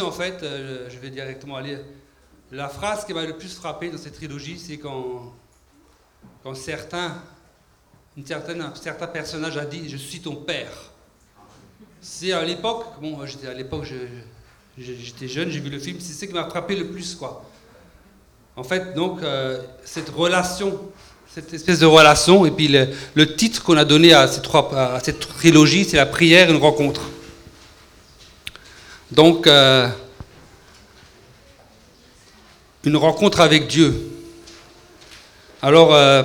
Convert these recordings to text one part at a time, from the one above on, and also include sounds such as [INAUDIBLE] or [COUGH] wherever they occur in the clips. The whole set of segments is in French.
En fait, euh, je vais directement aller. La phrase qui m'a le plus frappé dans cette trilogie, c'est quand, certains, une certaine, a dit Je suis ton père. C'est à l'époque, bon, j'étais à l'époque, j'étais jeune, j'ai vu le film, c'est ce qui m'a frappé le plus, quoi. En fait, donc, euh, cette relation, cette espèce de relation, et puis le, titre qu'on a donné à, à cette trilogie, c'est la prière, une rencontre. Donc, euh, une rencontre avec Dieu. Alors, euh,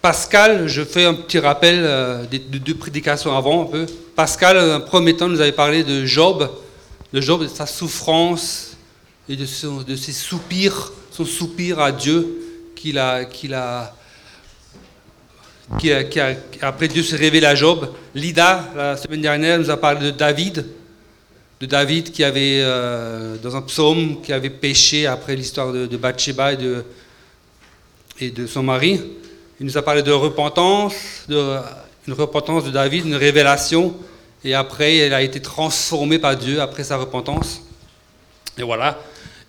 Pascal, je fais un petit rappel euh, des deux prédications avant un peu. Pascal, un premier temps, nous avait parlé de Job, de Job, de sa souffrance et de, ses soupirs, son soupir à Dieu qu'il a, qu'il Dieu s'est révélé à Job. Lida, la semaine dernière, nous a parlé de David, de David qui avait, euh, dans un psaume, qui avait péché après l'histoire de, Bathsheba et de, son mari. Il nous a parlé de repentance, de, une repentance de David, une révélation, et après, elle a été transformée par Dieu après sa repentance. Et voilà.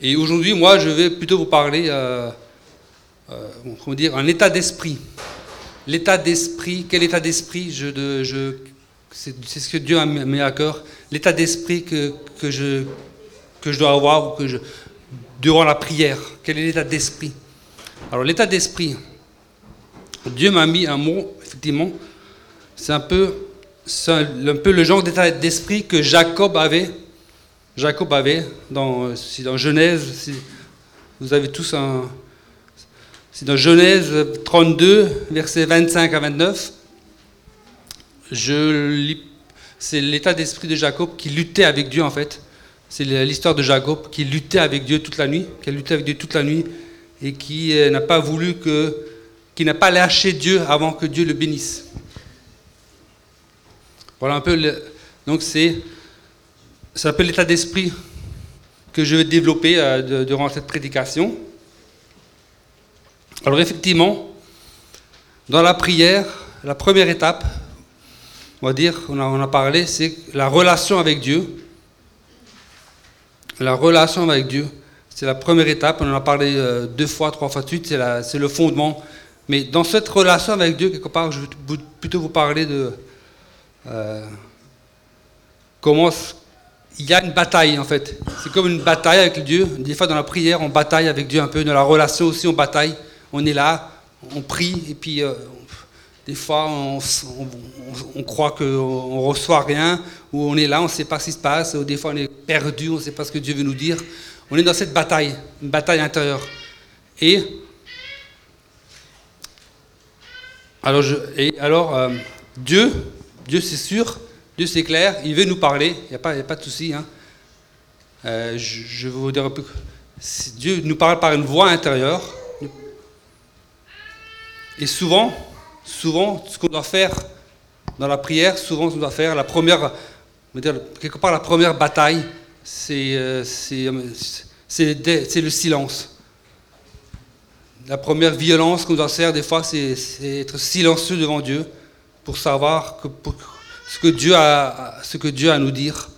Et aujourd'hui, moi, je vais plutôt vous parler, euh, euh, comment dire, un état d'esprit. L'état d'esprit, quel état d'esprit je, c'est ce que Dieu mis à cœur, l'état d'esprit que, que, je, que je dois avoir que je, durant la prière. Quel est l'état d'esprit? Alors l'état d'esprit, Dieu m'a mis un mot, effectivement, c'est un peu, un, peu le genre d'état d'esprit que Jacob avait. Jacob avait dans, dans Genèse, si vous avez tous un... C'est dans Genèse 32, versets 25 à 29 c'est l'état d'esprit de Jacob qui luttait avec Dieu en fait. C'est l'histoire de Jacob qui luttait avec Dieu toute la nuit, qui a lutté avec Dieu toute la nuit et qui euh, n'a pas voulu que, qui n'a pas lâché Dieu avant que Dieu le bénisse. Voilà un peu. donc c'est, c'est un peu l'état d'esprit que je vais développer euh, durant cette prédication. Alors effectivement, dans la prière, la première étape, on va dire, on a, on a parlé, c'est la relation avec Dieu. La relation avec Dieu, c'est la première étape. On en a parlé euh, deux fois, trois fois de suite, c'est le fondement. Mais dans cette relation avec Dieu, quelque part, je vais plutôt vous parler de euh, comment il y a une bataille en fait. C'est comme une bataille avec Dieu. Des fois dans la prière, on bataille avec Dieu un peu. Dans la relation aussi, on bataille. On est là, on prie et puis euh, des fois, on, croit qu'on ne reçoit rien, ou on est là, on ne sait pas ce qui se passe, ou des fois on est perdu, on ne sait pas ce que Dieu veut nous dire. On est dans cette bataille, une bataille intérieure. Et alors, euh, Dieu, Dieu c'est sûr, Dieu c'est clair, il veut nous parler, il n'y a, pas, de souci. Hein. Euh, je, je, vous dire un. Dieu nous parle par une voix intérieure. Et souvent, souvent, ce qu'on doit faire dans la prière, souvent, ce qu'on doit faire, la première, dire, quelque part, la première bataille, c'est euh, le silence. La première violence qu'on doit faire, des fois, c'est être silencieux devant Dieu pour savoir que, ce, que Dieu a, ce que Dieu a à nous dire.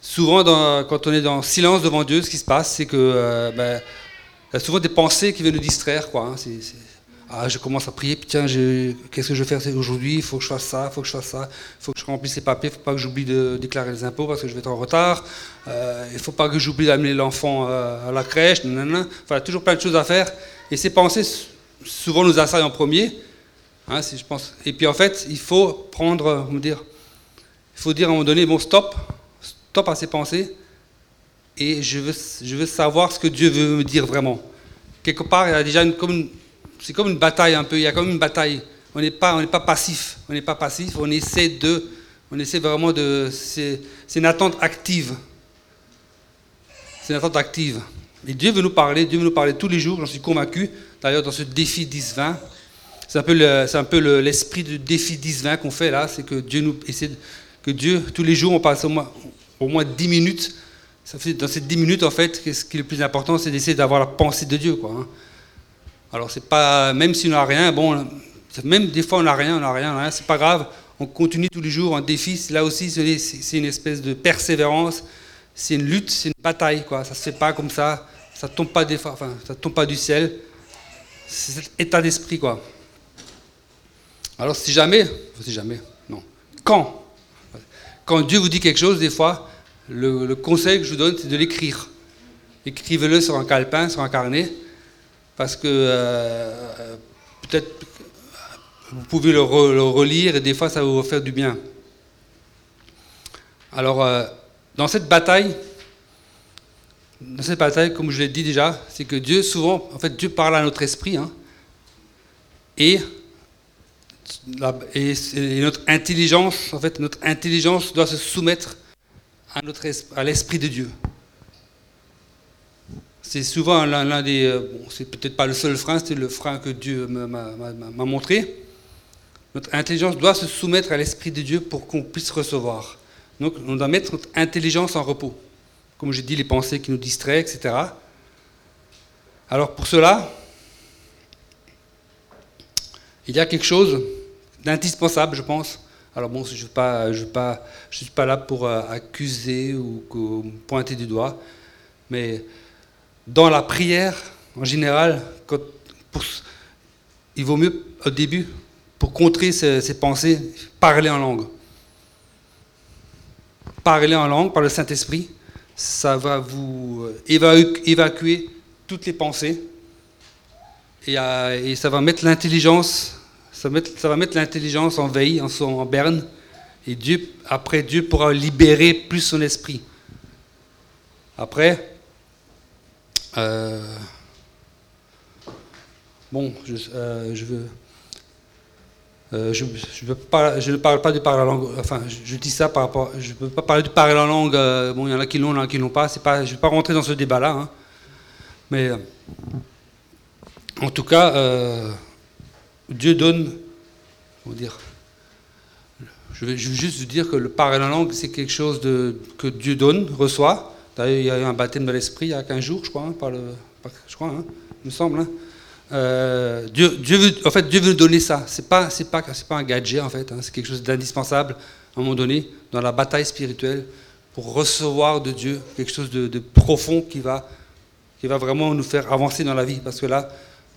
Souvent, quand on est dans silence devant Dieu, ce qui se passe, c'est que euh, ben, il y a souvent des pensées qui viennent nous distraire. Quoi, hein. Ah, je commence à prier, puis qu'est-ce que je vais faire aujourd'hui? Il faut que je fasse ça, il faut que je fasse ça, il faut que je remplisse les papiers, il ne faut pas que j'oublie de déclarer les impôts parce que je vais être en retard, euh, il ne faut pas que j'oublie d'amener l'enfant euh, à la crèche, nanana. enfin, toujours plein de choses à faire. Et ces pensées, souvent, nous assaillent en premier. Hein, si je pense. Et puis en fait, il faut prendre, me dire, il faut dire à un moment donné, bon, stop, stop à ces pensées, et je veux, je veux savoir ce que Dieu veut me dire vraiment. Quelque part, il y a déjà une, comme une, c'est comme une bataille un peu, il y a comme une bataille. On n'est pas, pas passif, on n'est pas passif, on essaie de, on essaie vraiment de, c'est, une attente active. C'est une attente active. Et Dieu veut nous parler, Dieu veut nous parler tous les jours, j'en suis convaincu. D'ailleurs, dans ce défi 10-20, c'est un peu, c'est un peu l'esprit du défi 10-20 qu'on fait là, c'est que Dieu nous essaie, que Dieu, tous les jours, on passe au moins, au moins 10 minutes. Dans ces 10 minutes, en fait, ce qui est le plus important, c'est d'essayer d'avoir la pensée de Dieu, quoi. Hein. Alors c'est pas, même si on n'a rien, bon, même des fois on n'a rien, on n'a rien, rien c'est pas grave. On continue tous les jours un défi. Là aussi, c'est une espèce de persévérance. c'est une lutte, c'est une bataille, quoi. Ça se fait pas comme ça, ça tombe pas des, enfin, ça tombe pas du ciel. C'est cet état d'esprit, quoi. Alors si jamais, si jamais, non, quand, quand Dieu vous dit quelque chose, des fois, le, conseil que je vous donne, c'est de l'écrire. Écrivez-le sur un calepin, sur un carnet, parce que euh, peut-être vous pouvez le, relire et des fois ça va vous faire du bien. Alors, euh, dans cette bataille, dans cette bataille, comme je l'ai dit déjà, c'est que Dieu, souvent, en fait, Dieu parle à notre esprit, hein, et, et, notre intelligence, en fait, notre intelligence doit se soumettre à, à l'esprit de Dieu. C'est souvent l'un des, euh, bon, c'est peut-être pas le seul frein, c'est le frein que Dieu m'a montré. Notre intelligence doit se soumettre à l'esprit de Dieu pour qu'on puisse recevoir. Donc on doit mettre notre intelligence en repos. Comme j'ai dit, les pensées qui nous distraient, etc. Alors pour cela, il y a quelque chose d'indispensable, je pense. Alors bon, je ne je pas, suis pas là pour euh, accuser ou, pointer du doigt, mais dans la prière, en général, il vaut mieux au début, pour contrer ces pensées, parler en langue. Parler en langue par le Saint-Esprit, ça va vous euh, évacuer toutes les pensées. Euh, et, ça va mettre l'intelligence, ça, va mettre l'intelligence en veille, en, berne, et Dieu, après Dieu pourra libérer plus son esprit. Après, euh, bon, je, je veux euh, je, je, je, ne parle pas de parler en langue, enfin je, dis ça par rapport, je ne peux pas parler de parler en langue, euh, bon il y en a qui l'ont, il y en a qui l'ont pas, pas, je ne vais pas rentrer dans ce débat-là, hein. mais euh, en tout cas, Dieu donne, comment dire, je vais, juste dire que le parler en langue c'est quelque chose de, que Dieu donne, reçoit, il y a eu un baptême de l'esprit il y a 15 jours je crois, hein, par le, je crois, hein, il me semble, euh, Dieu, veut, en fait, Dieu veut donner ça. C'est pas, c'est pas, c'est pas un gadget en fait. Hein. C'est quelque chose d'indispensable à un moment donné dans la bataille spirituelle pour recevoir de Dieu quelque chose de, profond qui va, qui va vraiment nous faire avancer dans la vie. Parce que là,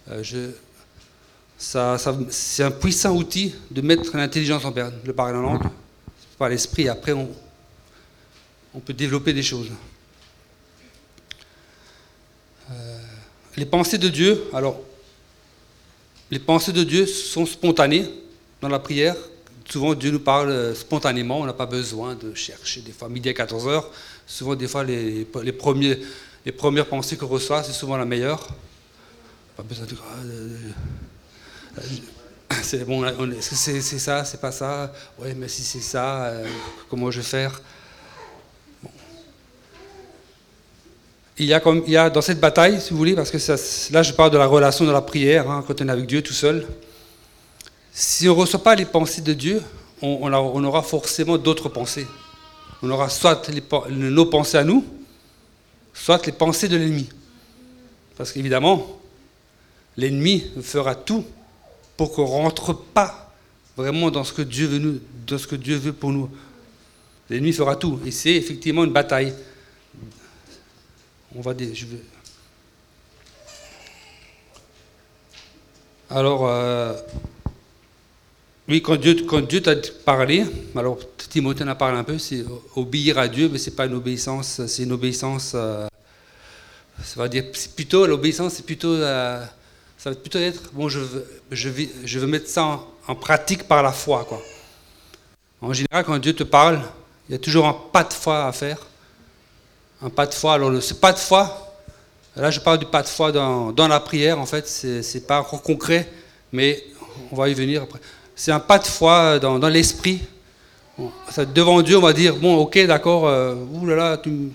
euh, je, ça, c'est un puissant outil de mettre l'intelligence en berne, le parler en langue, par l'esprit. Après, on, on peut développer des choses. Les pensées de Dieu, alors les pensées de Dieu sont spontanées dans la prière. Souvent, Dieu nous parle euh, spontanément, on n'a pas besoin de chercher. Des fois, midi à 14 heures, souvent, des fois, les, les, premiers, les premières pensées qu'on reçoit, c'est souvent la meilleure. Pas besoin de. Euh, c'est bon, est-ce que c'est ça, c'est pas ça Oui, mais si c'est ça, euh, comment je vais faire? Il y, a comme, il y a dans cette bataille, si vous voulez, parce que là je parle de la relation de la prière, hein, quand on est avec Dieu tout seul. Si on ne reçoit pas les pensées de Dieu, on, aura forcément d'autres pensées. On aura soit nos pensées à nous, soit les pensées de l'ennemi. Parce qu'évidemment, l'ennemi fera tout pour qu'on ne rentre pas vraiment dans ce que Dieu veut, nous, dans ce que Dieu veut pour nous. L'ennemi fera tout. Et c'est effectivement une bataille on va je vais... Alors, euh, oui, quand Dieu, quand Dieu t'a parlé, alors Timothée en a parlé un peu, c'est obéir à Dieu, mais c'est pas une obéissance, c'est une obéissance, euh, ça va dire, plutôt l'obéissance, c'est plutôt, euh, ça va plutôt être, bon, je veux mettre ça en, en, pratique par la foi, quoi. En général, quand Dieu te parle, il y a toujours un pas de foi à faire un pas de foi. Alors, ce pas de foi, là, je parle du pas de foi dans, la prière, en fait, c'est pas encore concret, mais on va y venir après. C'est un pas de foi dans, dans l'esprit. devant Dieu, on va dire bon, ok, d'accord, euh, oulala, tu,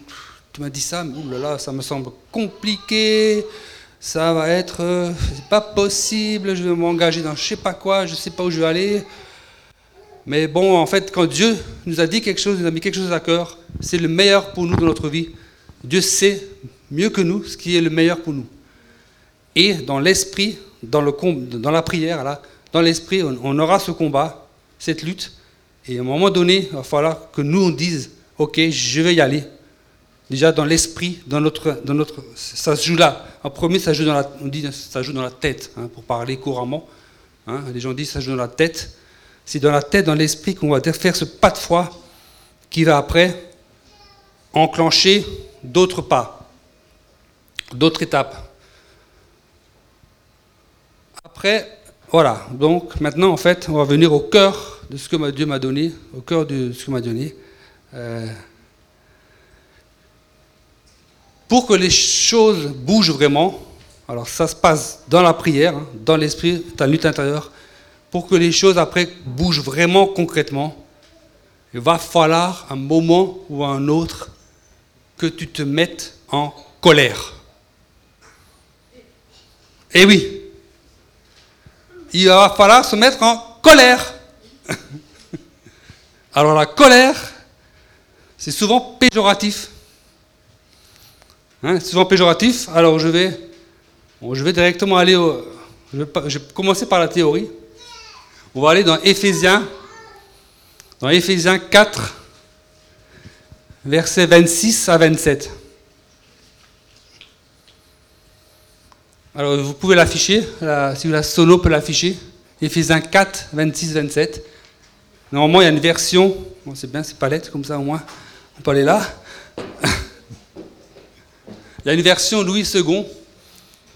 tu m'as dit ça, mais oulala, ça me semble compliqué. Ça va être, euh, c'est pas possible. Je vais m'engager dans je sais pas quoi, je sais pas où je vais aller. Mais bon, en fait, quand Dieu nous a dit quelque chose, nous a mis quelque chose à cœur, c'est le meilleur pour nous dans notre vie. Dieu sait mieux que nous ce qui est le meilleur pour nous. Et dans l'esprit, dans, la prière, là, dans l'esprit, on, aura ce combat, cette lutte. Et à un moment donné, il va falloir que nous, on dise, OK, je vais y aller. déjà dans l'esprit, dans notre, dans notre, ça se joue là. En premier, ça joue dans la, on dit, ça joue dans la tête, hein, pour parler couramment. Hein. Les gens disent ça joue dans la tête. C'est dans la tête, dans l'esprit qu'on va faire ce pas de foi qui va après enclencher d'autres pas, d'autres étapes. Après, voilà. Donc maintenant, en fait, on va venir au cœur de ce que Dieu m'a donné, au cœur de ce que m'a donné. Euh, pour que les choses bougent vraiment, alors ça se passe dans la prière, hein, dans l'esprit, ta lutte intérieure, pour que les choses après bougent vraiment concrètement, il va falloir un moment ou un autre que tu te mettes en colère. Eh oui, il va falloir se mettre en colère. [LAUGHS] Alors la colère, c'est souvent péjoratif. Hein, c'est souvent péjoratif. Alors je vais, je vais directement aller au, je vais, commencer par la théorie. On va aller dans Éphésiens, dans Éphésiens 4, versets 26 à 27. Alors vous pouvez l'afficher, si la sono peut l'afficher. Éphésiens 4, 26, 27. Normalement, il y a une version, bon, c'est bien, c'est pas lettre, comme ça au moins, on peut aller là. il y a une version Louis II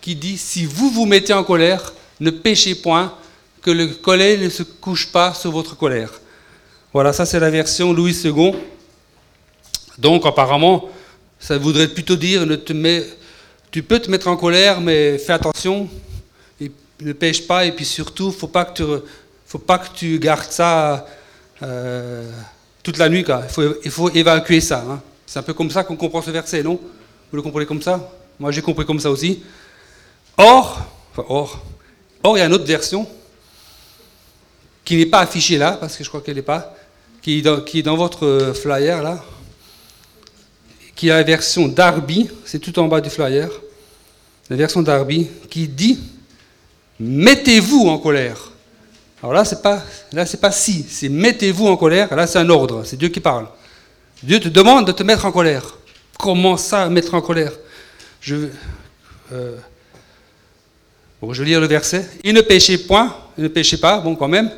qui dit Si vous vous mettez en colère, ne péchez point, que le colère ne se couche pas sur votre colère. Voilà, ça c'est la version Louis II. Donc apparemment, ça voudrait plutôt dire ne te tu peux te mettre en colère, mais fais attention, ne pêche pas, et puis surtout, faut pas que tu, faut pas que tu gardes ça euh, toute la nuit. Il, faut, il faut évacuer ça. Hein. C'est un peu comme ça qu'on comprend ce verset, non? Vous le comprenez comme ça? Moi, j'ai compris comme ça aussi. Or, or, or, il y a une autre version qui n'est pas affichée là, parce que je crois qu'elle n'est pas, qui est dans votre flyer là qui a la version Darby, c'est tout en bas du flyer, la version Darby, qui dit Mettez-vous en colère. Alors là, c'est pas, c'est pas si, c'est mettez-vous en colère. Là, c'est un ordre, c'est Dieu qui parle. Dieu te demande de te mettre en colère. Comment ça, mettre en colère? Je, euh, je vais lire le verset. Il ne péchez point, il ne péchez pas, bon, quand même,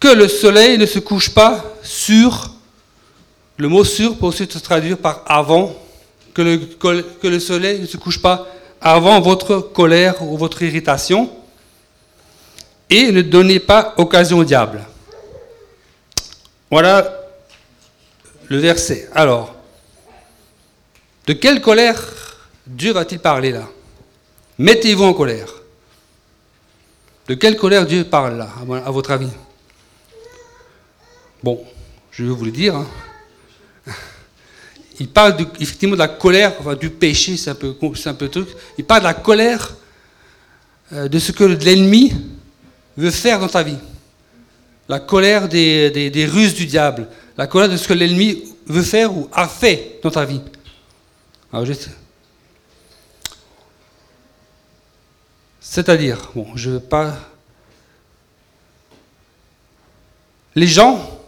que le soleil ne se couche pas sur le mot sur peut aussi se traduire par avant, que le, que le soleil ne se couche pas avant votre colère ou votre irritation, et ne donnez pas occasion au diable. Voilà le verset. Alors, de quelle colère Dieu va-t-il parler là? Mettez-vous en colère. De quelle colère Dieu parle là, à votre avis? Bon, je vais vous le dire. Hein il parle effectivement de la colère, enfin, du péché, c'est un, peu, peu truc. Il parle de la colère euh, de ce que l'ennemi veut faire dans ta vie. La colère des, des, ruses du diable. La colère de ce que l'ennemi veut faire ou a fait dans ta vie. C'est-à-dire, bon, je ne veux pas. Les gens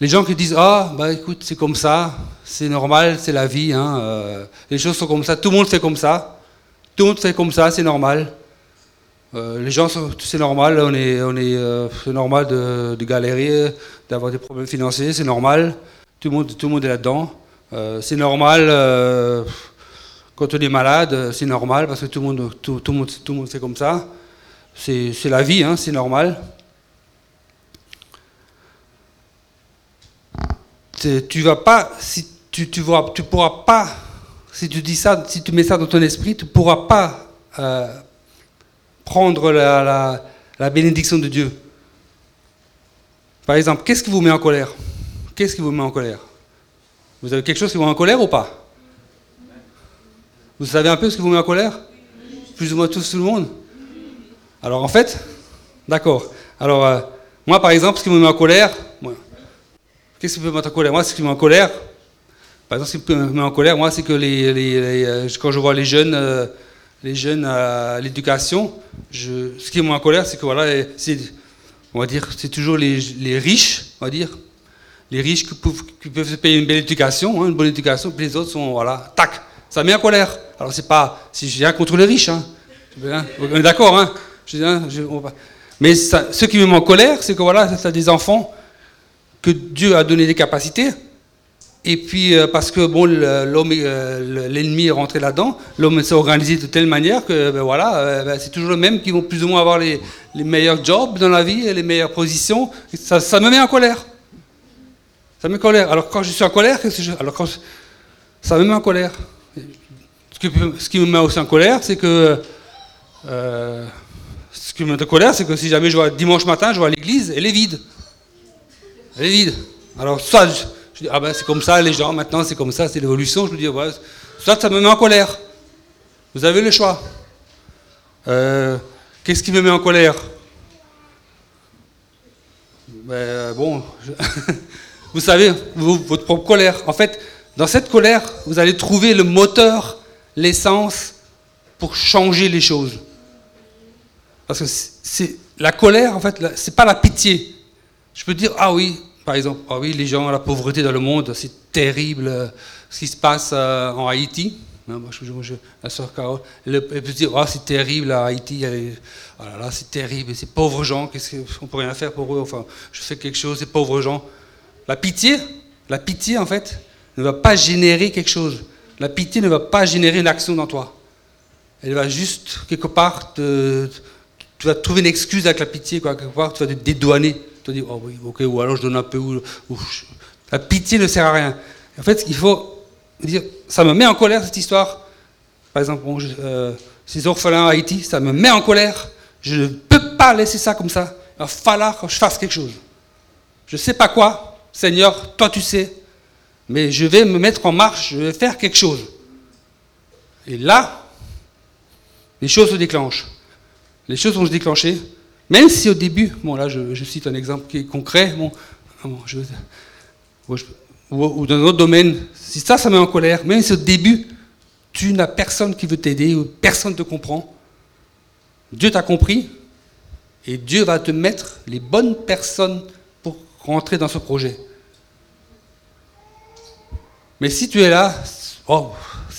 les gens qui disent Ah, bah écoute, c'est comme ça, c'est normal, c'est la vie, hein, euh, les choses sont comme ça, tout le monde fait comme ça, tout le monde fait comme ça, c'est normal. Euh, les gens, c'est normal, on est, on est, euh, c'est normal de, de galérer, d'avoir des problèmes financiers, c'est normal, tout le monde, tout le monde est là-dedans. c'est normal quand on est malade, c'est normal parce que tout le monde, tout, tout, le monde, tout le monde fait comme ça. C'est, la vie, hein, c'est normal. Tu vas pas, si tu, vois, tu pourras pas, si tu dis ça, si tu mets ça dans ton esprit, tu pourras pas euh, prendre la, la, bénédiction de Dieu. Par exemple, qu'est-ce qui vous met en colère? Qu'est-ce qui vous met en colère? Vous avez quelque chose qui vous met en colère ou pas? Vous savez un peu ce qui vous met en colère? Plus ou moins tous, tout le monde? Alors en fait, d'accord. Alors, euh, moi par exemple, ce qui me met en colère, Qu'est-ce qui peut me mettre en colère? Moi, ce qui me met en colère, par exemple, ce qui me met en colère, moi, c'est que les, euh, quand je vois les jeunes, euh, les jeunes à l'éducation, ce qui me met en colère, c'est que voilà, c'est, on va dire, c'est toujours les, riches, on va dire, les riches qui peuvent, se payer une belle éducation, hein, une bonne éducation, puis les autres sont, voilà, tac, ça met en colère. Alors c'est pas, si j'ai rien contre les riches, hein, on est d'accord, hein, mais ce qui me met en colère, c'est que voilà, ça des enfants que Dieu a donné des capacités, et puis, euh, parce que bon, euh, l'ennemi est rentré là-dedans, l'homme s'est organisé de telle manière que ben, voilà, euh, ben, c'est toujours le même qui vont plus ou moins avoir les, meilleurs jobs dans la vie les meilleures positions. Ça, me met en colère. Ça me met en colère. Alors quand je suis en colère, alors quand ça me met en colère. Ce qui, ce qui, me met aussi en colère, c'est que ce qui me met en colère, c'est que si jamais je vois dimanche matin, je vois l'église, elle est vide. Elle est vide. Alors ça. Je dis, ah ben c'est comme ça, les gens, maintenant c'est comme ça, c'est l'évolution. Je me dis, ouais, soit ça me met en colère. Vous avez le choix. Euh, qu'est-ce qui me met en colère? Ben, Bon, [LAUGHS] vous savez, votre propre colère. En fait, dans cette colère, vous allez trouver le moteur, l'essence pour changer les choses. Parce que c'est la colère, en fait, c'est pas la pitié. Je peux dire, ah oui, par exemple, ah oui, les gens, la pauvreté dans le monde, c'est terrible euh, ce qui se passe euh, en Haïti. Moi, je, la soeur Carole, elle, peut dire, oh, c'est terrible à Haïti, oh là là, c'est terrible, ces pauvres gens, qu'est-ce qu'on peut rien faire pour eux Enfin, je fais quelque chose, ces pauvres gens. La pitié, la pitié, en fait, ne va pas générer quelque chose. La pitié ne va pas générer une action dans toi. Elle va juste, quelque part, tu vas trouver une excuse avec la pitié, quoi. quelque part, tu vas te dédouaner te dis, oh oui, ok, ou alors je donne un peu, ou, la pitié ne sert à rien. En fait, il faut dire, ça me met en colère cette histoire. Par exemple, euh, ces orphelins à Haïti, ça me met en colère. Je ne peux pas laisser ça comme ça. Il va falloir que je fasse quelque chose. Je ne sais pas quoi, Seigneur, toi tu sais, mais je vais me mettre en marche, je vais faire quelque chose. Et là, les choses se déclenchent. Les choses vont se déclencher. Même si au début, bon là je, cite un exemple qui est concret, bon, je, ou, dans un autre domaine, si ça, ça met en colère, même si au début, tu n'as personne qui veut t'aider, ou personne ne te comprend, Dieu t'a compris, et Dieu va te mettre les bonnes personnes pour rentrer dans ce projet. Mais si tu es là, oh,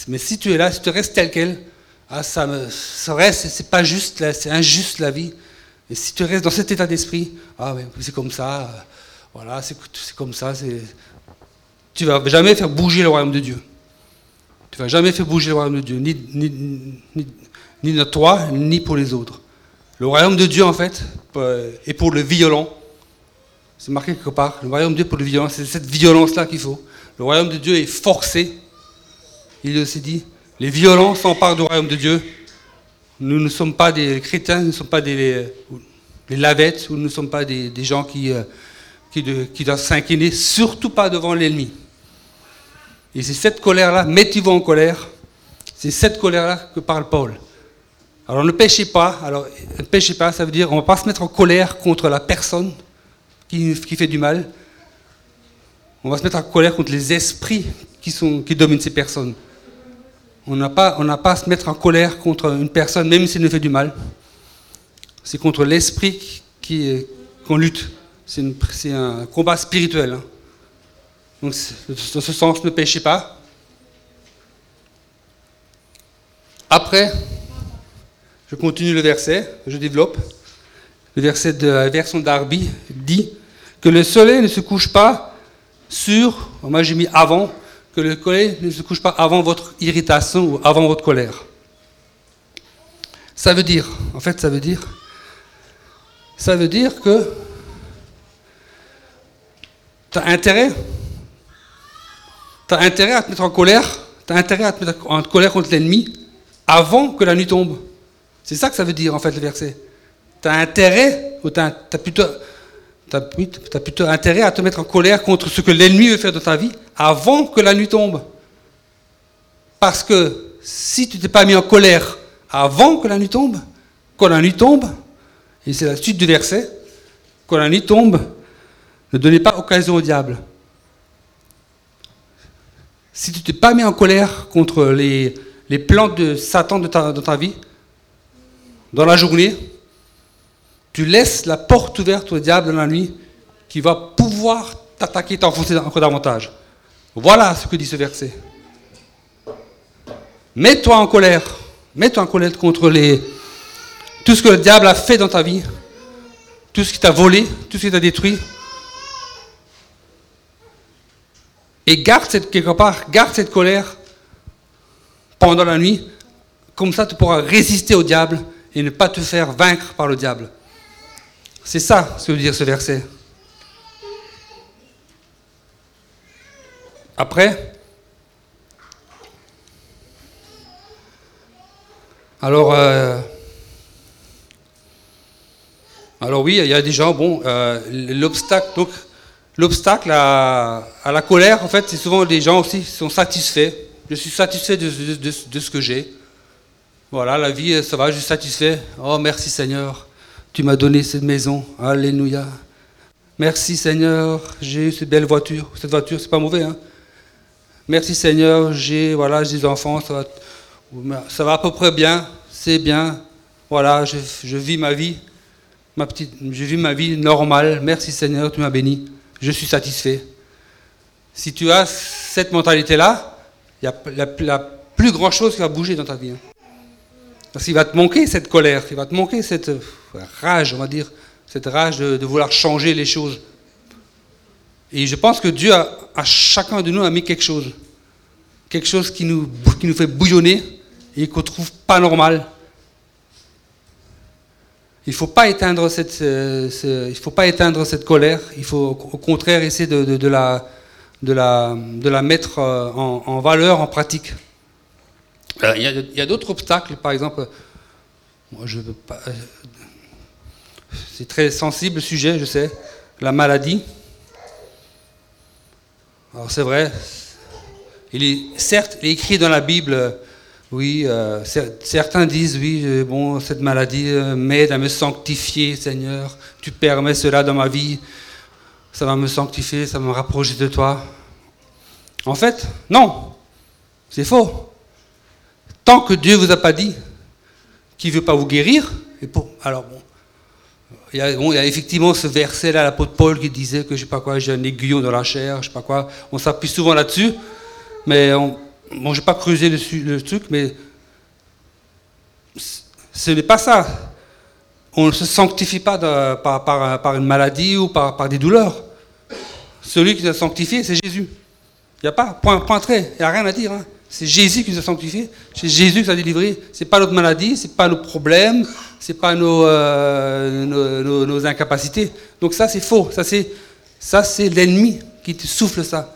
mais si tu es là, si tu restes tel quel, ah, ça, me, c'est pas juste, c'est injuste la vie. Et si tu restes dans cet état d'esprit, ah c'est comme ça, voilà, c'est comme ça, tu vas jamais faire bouger le royaume de Dieu. Tu vas jamais faire bouger le royaume de Dieu, ni, ni, ni, ni toi, ni pour les autres. Le royaume de Dieu, en fait, euh, est pour le violent. C'est marqué quelque part. Le royaume de Dieu pour le violent, c'est cette violence-là qu'il faut. Le royaume de Dieu est forcé. Il est aussi dit, les violents s'emparent du royaume de Dieu nous ne sommes pas des chrétiens, nous ne sommes pas des, lavettes, ou nous ne sommes pas des, gens qui, euh, qui doivent s'incliner, surtout pas devant l'ennemi. Et c'est cette colère-là, mettez-vous en colère, c'est cette colère-là que parle Paul. Alors ne péchez pas, alors ne péchez pas, ça veut dire on ne va pas se mettre en colère contre la personne qui, qui, fait du mal, on va se mettre en colère contre les esprits qui, sont, qui dominent ces personnes. On n'a pas, à se mettre en colère contre une personne, même s'il nous fait du mal. C'est contre l'esprit qu'on lutte. C'est un combat spirituel. Hein. Donc, dans ce sens, ne péchez pas. Après, je continue le verset, je développe. Le verset de la version d'Arby dit que le soleil ne se couche pas sur, moi j'ai mis avant, que le soleil ne se couche pas avant votre irritation ou avant votre colère. Ça veut dire, en fait, ça veut dire, ça veut dire que tu as intérêt, tu as intérêt à te mettre en colère, tu as intérêt à te mettre en colère contre l'ennemi avant que la nuit tombe. C'est ça que ça veut dire, en fait, le verset. Tu as intérêt, ou tu as, plutôt tu as, plutôt intérêt à te mettre en colère contre ce que l'ennemi veut faire de ta vie avant que la nuit tombe. Parce que si tu t'es pas mis en colère avant que la nuit tombe, quand la nuit tombe, et c'est la suite du verset, quand la nuit tombe, ne donnez pas occasion au diable. Si tu t'es pas mis en colère contre les, les plans de Satan de ta vie, dans la journée, tu laisses la porte ouverte au diable dans la nuit qui va pouvoir t'attaquer, t'enfoncer encore davantage. Voilà ce que dit ce verset. Mets-toi en colère. Mets-toi en colère contre tout ce que le diable a fait dans ta vie, tout ce qui t'a volé, tout ce qui t'a détruit. Et garde quelque part, garde cette colère pendant la nuit. Comme ça, tu pourras résister au diable et ne pas te faire vaincre par le diable. C'est ça ce que veut dire ce verset. Après, alors, euh, alors oui, il y a des gens, bon, euh, l'obstacle, à, la colère, en fait, c'est souvent des gens aussi qui sont satisfaits. Je suis satisfait de, de ce que j'ai. Voilà, la vie, ça va, je suis satisfait. Oh, merci Seigneur, tu m'as donné cette maison. Alléluia. Merci Seigneur, j'ai eu cette belle voiture. Cette voiture, c'est pas mauvais, hein. Merci Seigneur, j'ai voilà, des enfants, ça va, à peu près bien, c'est bien. Voilà, je, vis ma vie, ma petite, je vis ma vie normale. Merci Seigneur, tu m'as béni. Je suis satisfait. Si tu as cette mentalité-là, il y a la, plus grand chose qui va bouger dans ta vie. Hein. Parce qu'il va te manquer cette colère, il va te manquer cette rage, on va dire, cette rage de vouloir changer les choses. Et je pense que Dieu, a, à chacun de nous, a mis quelque chose. Quelque chose qui nous, qui nous fait bouillonner et qu'on ne trouve pas normal. Il ne faut pas éteindre cette, il faut pas éteindre cette colère. Il faut au contraire essayer de, la, de, la, de la mettre euh, en valeur, en pratique. Euh, il y a, d'autres obstacles, par exemple. Euh, c'est très sensible le sujet, je sais. La maladie. Alors c'est vrai, certes, il est écrit dans la Bible, oui, euh, certains disent, oui, bon, cette maladie m'aide à me sanctifier, Seigneur, tu permets cela dans ma vie, ça va me sanctifier, ça va me rapprocher de toi. En fait, non, c'est faux. Tant que Dieu ne vous a pas dit qu'il ne veut pas vous guérir, alors bon, il y, a, effectivement ce verset-là, l'apôtre Paul, qui disait que je sais pas quoi, j'ai un aiguillon dans la chair, je sais pas quoi. On s'appuie souvent là-dessus, mais on, bon, je n'ai pas creusé le, truc, mais ce n'est pas ça. On ne se sanctifie pas par, une maladie ou par, des douleurs. Celui qui nous a sanctifié, c'est Jésus. Il n'y a pas, point, point trait, il n'y a rien à dire. Hein. C'est Jésus qui nous a sanctifiés, c'est Jésus qui nous a délivrés. Ce n'est pas notre maladie, ce n'est pas nos problèmes, ce n'est pas euh, nos, incapacités. Donc ça, c'est faux. Ça, c'est, l'ennemi qui te souffle ça.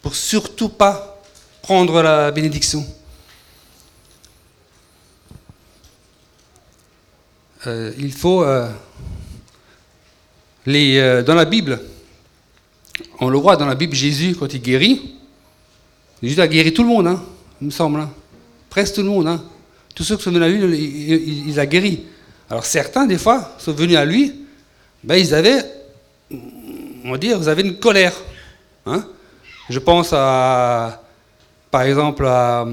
Pour surtout pas prendre la bénédiction. Euh, il faut... Euh, dans la Bible, on le voit dans la Bible, Jésus, quand il guérit, Jésus a guéri tout le monde, hein, il me semble. Hein. Presque tout le monde. Hein. Tous ceux qui sont venus à lui, il, a guéri. Alors certains, des fois, sont venus à lui, ben, ils avaient, on va dire, vous avez une colère. Hein. Je pense à, par exemple, à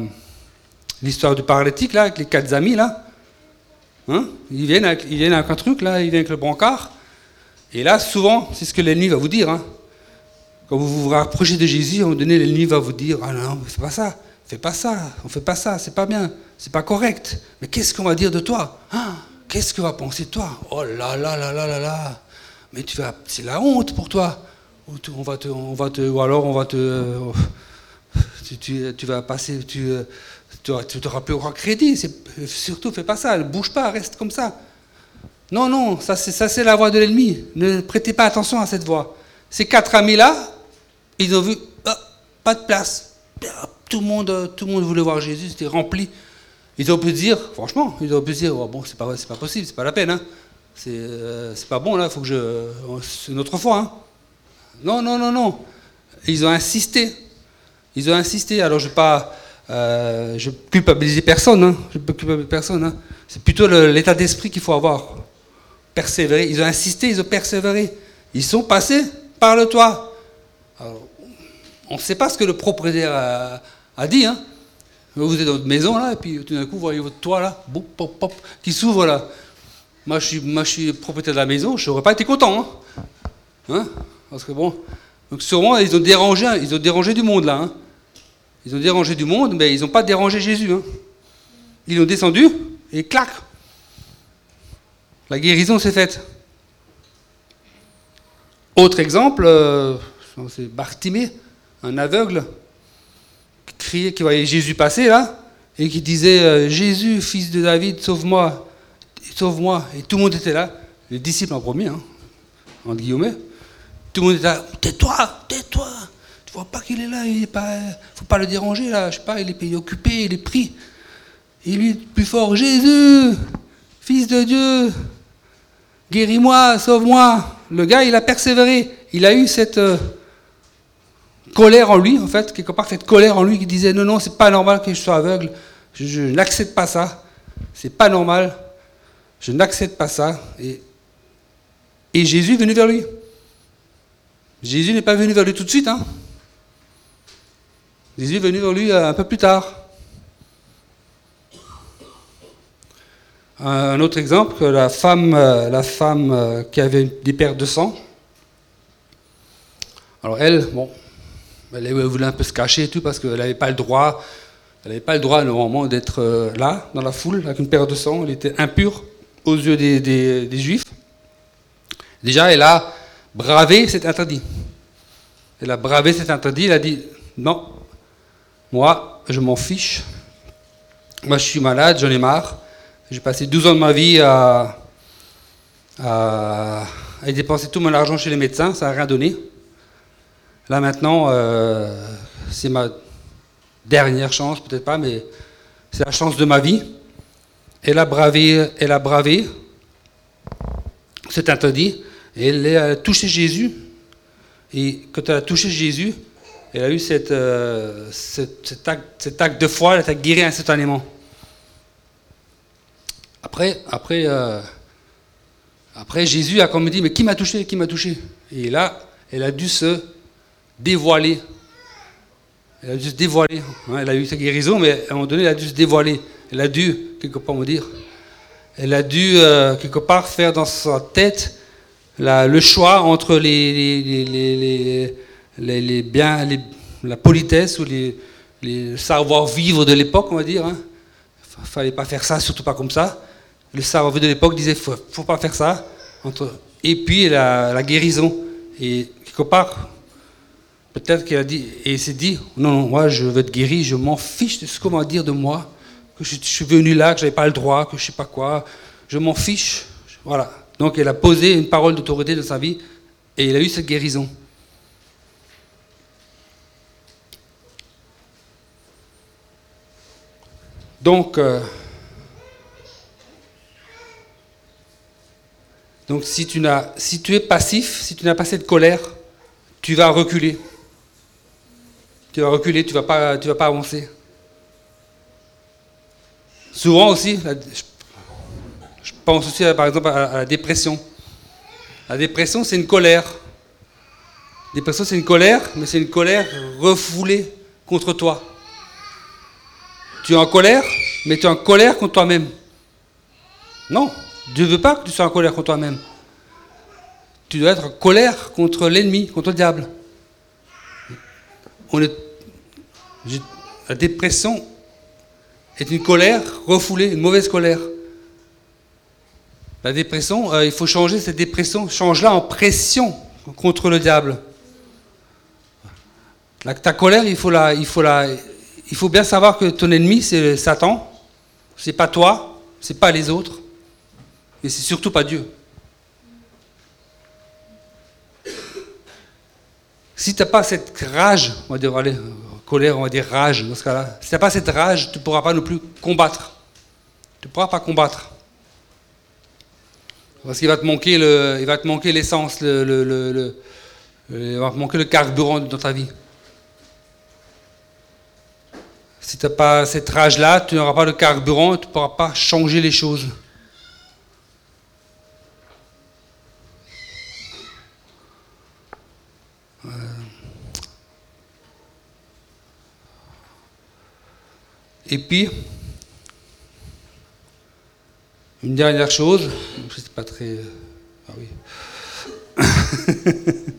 l'histoire du paralytique, là, avec les quatre amis, là. Ils, viennent avec, ils viennent avec un truc, là, ils viennent avec le brancard. Et là, souvent, c'est ce que l'ennemi va vous dire. Quand vous vous rapprochez de Jésus, à un moment donné, l'ennemi va vous dire Ah non, fais pas ça, fais pas ça, on fait pas ça, c'est pas bien, c'est pas correct. Mais qu'est-ce qu'on va dire de toi? Ah, Qu'est-ce qu'on va penser de toi? Oh là là là là là là Mais tu vas, c'est la honte pour toi. On va te, on va te, ou alors on va te, tu, tu, vas passer, tu, tu, tu te plus aucun crédit. Surtout, fais pas ça, ne bouge pas, reste comme ça. Non, non, ça c'est la voix de l'ennemi. Ne prêtez pas attention à cette voix. Ces quatre amis-là, ils ont vu, ah, pas de place. Tout le, monde, tout le monde voulait voir Jésus, c'était rempli. Ils ont pu dire, franchement, ils ont pu dire, oh, bon, c'est pas, pas possible, c'est pas la peine, hein. c'est, euh, pas bon là, faut que je, c'est une autre fois. Hein. Non, non, non, non. Ils ont insisté. Ils ont insisté. Alors je ne pas, euh, je culpabiliser personne. Hein. Je culpabiliser personne. Hein. C'est plutôt l'état d'esprit qu'il faut avoir. Persévérer. Ils ont insisté, ils ont persévéré. Ils sont passés par le toit on ne sait pas ce que le propriétaire a, dit. Hein. Vous êtes dans votre maison, là, et puis tout d'un coup, vous voyez votre toit, là, qui s'ouvre, là. Moi je, suis, propriétaire de la maison, je n'aurais pas été content. Hein. hein? Parce que bon, Donc sûrement, ils ont dérangé, ils ont dérangé du monde là. Ils ont dérangé du monde, mais ils n'ont pas dérangé Jésus. Ils l'ont descendu et clac. La guérison s'est faite. Autre exemple, euh, c'est Bartimée, un aveugle, qui criait, qui voyait Jésus passer là, et qui disait euh, Jésus, fils de David, sauve-moi, sauve-moi. Et tout le monde était là, les disciples en premier, hein, entre guillemets. Tout le monde était là, tais-toi, tais-toi. Tu vois pas qu'il est là, il est pas, faut pas le déranger là, je sais pas, il est occupé, il est pris. Et lui, plus fort, Jésus, fils de Dieu, guéris-moi, sauve-moi. Le gars, il a persévéré. Il a eu cette euh, colère en lui, en fait, quelque part, cette colère en lui qui disait non, non, c'est pas normal que je sois aveugle. Je, n'accepte pas ça. C'est pas normal. Je n'accepte pas ça. Et, Jésus est venu vers lui. Jésus n'est pas venu vers lui tout de suite. Hein. Jésus est venu vers lui euh, un peu plus tard. Un autre exemple, la femme, euh, la femme euh, qui avait des pertes de sang. Alors elle, bon, elle voulait un peu se cacher et tout parce qu'elle n'avait pas le droit, elle n'avait pas le droit normalement d'être euh, là dans la foule avec une perte de sang. Elle était impure aux yeux des, juifs. Déjà, elle a bravé cet interdit. Elle a bravé cet interdit. Elle a dit non, moi, je m'en fiche. Moi, je suis malade, j'en ai marre. J'ai passé 12 ans de ma vie à, à, dépenser tout mon argent chez les médecins, ça n'a rien donné. Là maintenant, euh, c'est ma dernière chance, peut-être pas, mais c'est la chance de ma vie. Elle a bravé, elle a bravé cet interdit, et elle a touché Jésus. Et quand elle a touché Jésus, elle a eu euh, cet, acte, cet, acte, de foi, elle a guéri instantanément. Après, après, euh, après Jésus a comme dit, mais qui m'a touché Qui m'a touché? Et là, elle a dû se dévoiler. Elle a dû se dévoiler. Hein, elle a eu sa guérison, mais à un moment donné, elle a dû se dévoiler. Elle a dû, quelque part, me dire, elle a dû, euh, quelque part, faire dans sa tête le choix entre les, les, biens, la politesse ou les, savoir-vivre de l'époque, on va dire. Hein. Fallait pas faire ça, surtout pas comme ça le savoir de l'époque disait faut, faut pas faire ça. Entre, et puis la, guérison. Et quelque part, peut-être qu'elle a dit, et s'est dit, non, non, moi je veux être guéri, je m'en fiche de ce qu'on va dire de moi, que je, suis venu là, que je n'avais pas le droit, que je sais pas quoi, je m'en fiche. Voilà. Donc elle a posé une parole d'autorité dans sa vie et il a eu cette guérison. Donc, euh, Donc si tu, si tu es passif, si tu n'as pas cette colère, tu vas reculer. Tu vas reculer, tu ne vas, pas, vas pas avancer. Souvent aussi, je pense aussi par exemple à, la dépression. La dépression, c'est une colère. La dépression, c'est une colère, mais c'est une colère refoulée contre toi. Tu es en colère, mais tu es en colère contre toi-même. Non, Dieu ne veut pas que tu sois en colère contre toi-même. Tu dois être en colère contre l'ennemi, contre le diable. La dépression est une colère refoulée, une mauvaise colère. La dépression, euh, il faut changer cette dépression, change-la en pression contre le diable. ta colère, il faut, la, il, faut il faut bien savoir que ton ennemi, c'est Satan. C'est pas toi, c'est pas les autres. Et c'est surtout pas Dieu. Si tu n'as pas cette rage, on va dire, allez, colère, on va dire rage dans ce cas-là, si tu n'as pas cette rage, tu ne pourras pas non plus combattre. Tu ne pourras pas combattre. Parce qu'il va te manquer le, il va te manquer l'essence, le, il va te manquer le carburant dans ta vie. Si tu n'as pas cette rage-là, tu n'auras pas le carburant, tu ne pourras pas changer les choses. Et puis, une dernière chose, c'est pas très. Ah oui. [LAUGHS]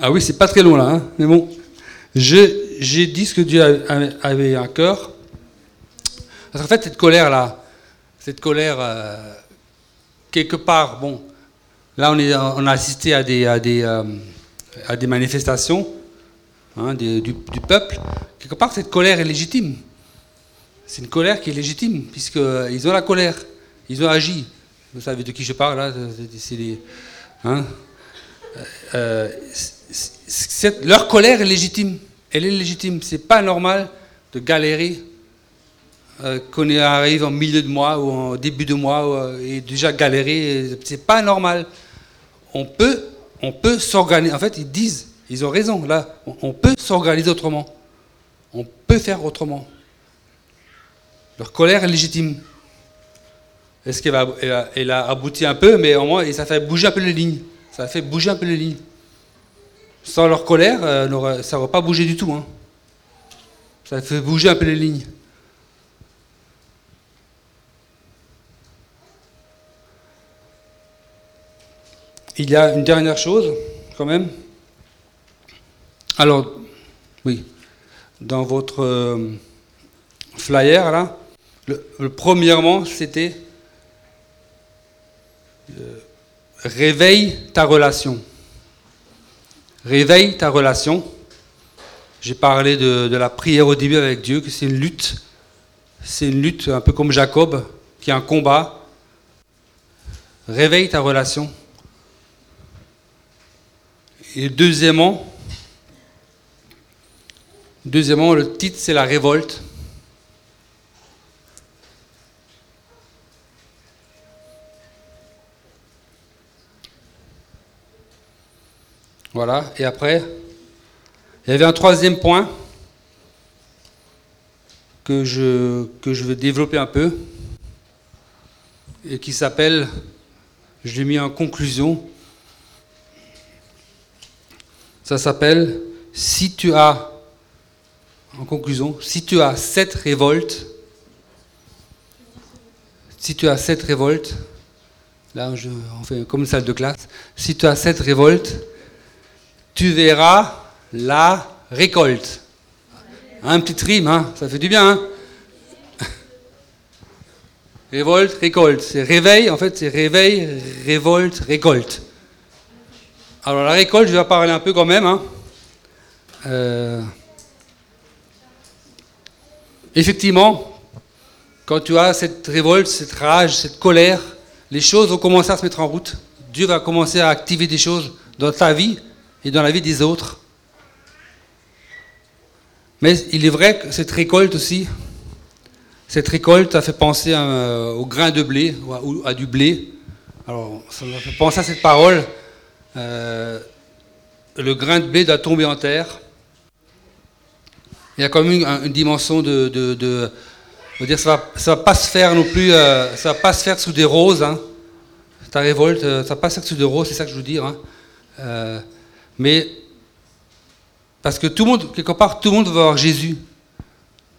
Ah oui, c'est pas très long là, hein, mais bon. J'ai dit ce que Dieu avait à cœur. Parce fait, cette colère-là, cette colère, euh, quelque part, bon, là on a assisté à des, à des, euh, à des manifestations hein, du, peuple. Quelque part, cette colère est légitime. C'est une colère qui est légitime, puisqu'ils ont la colère, ils ont agi. Vous savez de qui je parle là C'est les. Hein euh, leur colère est légitime. Elle est légitime. C'est pas normal de galérer euh, qu'on arrive en milieu de mois ou en début de mois euh, et déjà galérer. C'est pas normal. On peut, on peut s'organiser. En fait, ils disent, ils ont raison. Là, on peut s'organiser autrement. On peut faire autrement. Leur colère est légitime. Est-ce qu'elle a, abouti un peu, mais au moins, ça fait bouger un peu les lignes. Ça fait bouger un peu les lignes. Sans leur colère, euh, ça n'aurait pas bougé du tout. Hein. Ça fait bouger un peu les lignes. Il y a une dernière chose, quand même. Alors, oui, dans votre euh, flyer, là, le, premièrement, c'était euh, réveille ta relation. Réveille ta relation. J'ai parlé de, la prière au début avec Dieu, que c'est une lutte. C'est une lutte un peu comme Jacob, qui est un combat. Réveille ta relation. Et deuxièmement, deuxièmement le titre c'est la révolte. Voilà, et après, il y avait un troisième point que je, que je veux développer un peu et qui s'appelle, je l'ai mis en conclusion, ça s'appelle Si tu as, en conclusion, si tu as cette révolte, si tu as cette révolte, là on fait comme une salle de classe, si tu as cette révolte, tu verras la récolte. Un petit rime, hein, ça fait du bien. Hein [LAUGHS] révolte, récolte. C'est réveil, en fait, c'est réveil, révolte, récolte. Alors la récolte, je vais parler un peu quand même. Hein. Euh, effectivement, quand tu as cette révolte, cette rage, cette colère, les choses vont commencer à se mettre en route. Dieu va commencer à activer des choses dans ta vie et dans la vie des autres. Mais il est vrai que cette récolte aussi, cette récolte a fait penser euh, au grain de blé, ou à, du blé. Alors, ça m'a fait penser à cette parole. Euh, le grain de blé doit tomber en terre. Il y a quand même une, dimension de, de, dire ça va, va pas se faire non plus, euh, ça va pas se faire sous des roses. Hein. Ta révolte, ça va pas se faire sous des roses, c'est ça que je veux dire. Hein. Mais parce que tout le monde, quelque part, tout le monde veut voir Jésus.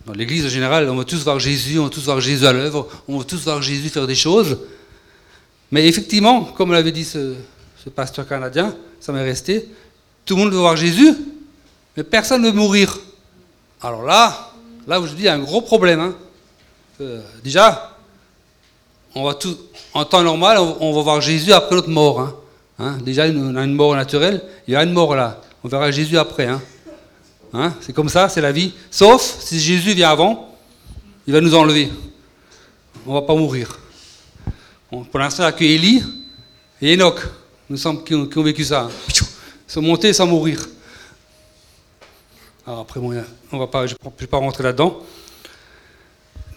Dans l'église en général, on veut tous voir Jésus, on veut tous voir Jésus à l'œuvre, on veut tous voir Jésus faire des choses. Mais effectivement, comme l'avait dit ce, pasteur canadien, ça m'est resté, tout le monde veut voir Jésus, mais personne ne veut mourir. Alors là, là où je dis, il y a un gros problème. Hein. Euh, déjà, en temps normal, on, va voir Jésus après notre mort. Hein. Hein, déjà, on a une mort naturelle, il y a une mort là. On verra Jésus après. C'est comme ça, c'est la vie. Sauf si Jésus vient avant, il va nous enlever. On ne va pas mourir. pour l'instant, il n'y a que Élie et Enoch, nous sommes, qui, ont, vécu ça. Ils sont montés sans mourir. Alors après, on pas, je ne vais pas rentrer là-dedans.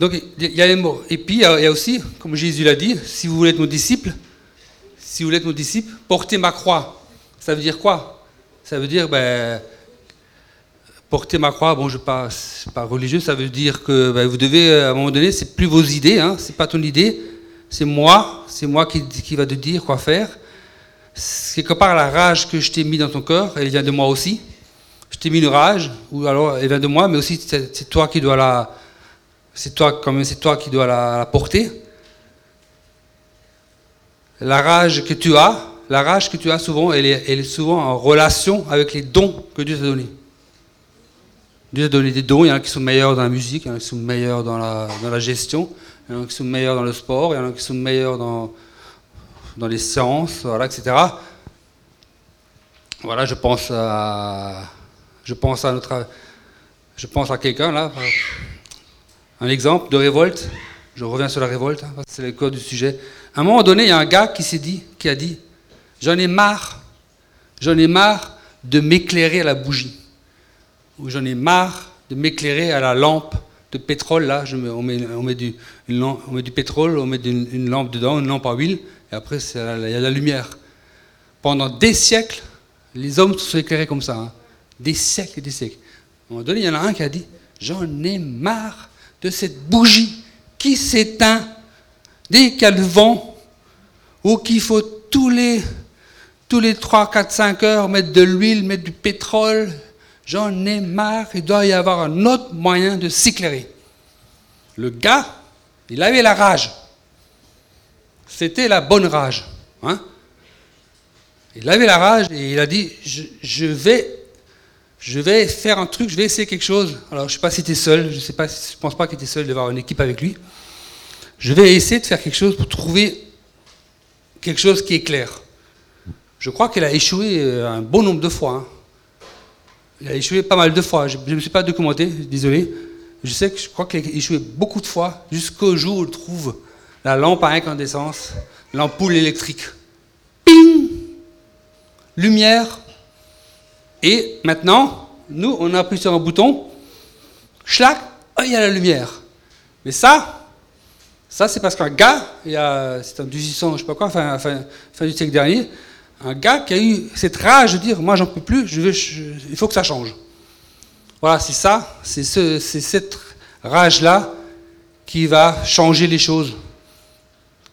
Donc, il y a les morts. Et puis, il y a aussi, comme Jésus l'a dit, si vous voulez être mon disciple, si vous voulez être mon disciple, portez ma croix. Ça veut dire quoi? Ça veut dire, ben, porter ma croix, bon, je ne suis pas, religieux, ça veut dire que ben, vous devez, à un moment donné, c'est plus vos idées, hein, c'est pas ton idée, c'est moi, c'est moi qui, qui va te dire quoi faire. Quelque part, la rage que je t'ai mis dans ton cœur, elle vient de moi aussi. Je t'ai mis une rage, ou alors elle vient de moi, mais aussi c'est toi qui dois la, c'est toi, quand même, c'est toi qui dois la porter la rage que tu as, la rage que tu as souvent, elle est, souvent en relation avec les dons que Dieu t'a donnés. Dieu a donné des dons, il y en a qui sont meilleurs dans la musique, il y en a qui sont meilleurs dans la, dans la gestion, il y en a qui sont meilleurs dans le sport, il y en a qui sont meilleurs dans, dans les sciences, voilà, etc. Voilà, je pense à, je pense à quelqu'un là, un exemple de révolte. Je reviens sur la révolte, hein, c'est le cœur du sujet. À un moment donné, il y a un gars qui s'est dit, qui a dit, j'en ai marre, j'en ai marre de m'éclairer à la bougie où j'en ai marre de m'éclairer à la lampe de pétrole. Là, on, met, du, pétrole, on met une, lampe dedans, une lampe à huile, et après, il y a la lumière. Pendant des siècles, les hommes se sont éclairés comme ça. Hein. Des siècles et des siècles. À un moment donné, il y en a un qui a dit J'en ai marre de cette bougie qui s'éteint dès qu'il y a le vent, ou qu'il faut tous les, tous les 3, 4, 5 heures mettre de l'huile, mettre du pétrole, J'en ai marre, il doit y avoir un autre moyen de s'éclairer. Le gars, il avait la rage. C'était la bonne rage. Hein. Il avait la rage et il a dit je, vais, je vais faire un truc, je vais essayer quelque chose. Alors, je ne sais pas si était seul, je ne je pense pas qu'il était seul d'avoir une équipe avec lui. Je vais essayer de faire quelque chose pour trouver quelque chose qui est clair. Je crois qu'il a échoué un bon nombre de fois. Hein. Il a échoué pas mal de fois. Je ne me suis pas documenté, désolé. Je sais que je crois qu'il a échoué beaucoup de fois jusqu'au jour où il trouve la lampe à incandescence, l'ampoule électrique. Ping Lumière. Et maintenant, nous, on appuie sur un bouton, schlac, il y a la lumière. Mais ça, ça c'est parce qu'un gars, c'est en 1800, je sais pas quoi, fin, du siècle dernier, un gars qui a eu cette rage de dire moi j'en peux plus, je veux, il faut que ça change. Voilà, c'est ça, c'est ce, cette rage-là qui va changer les choses,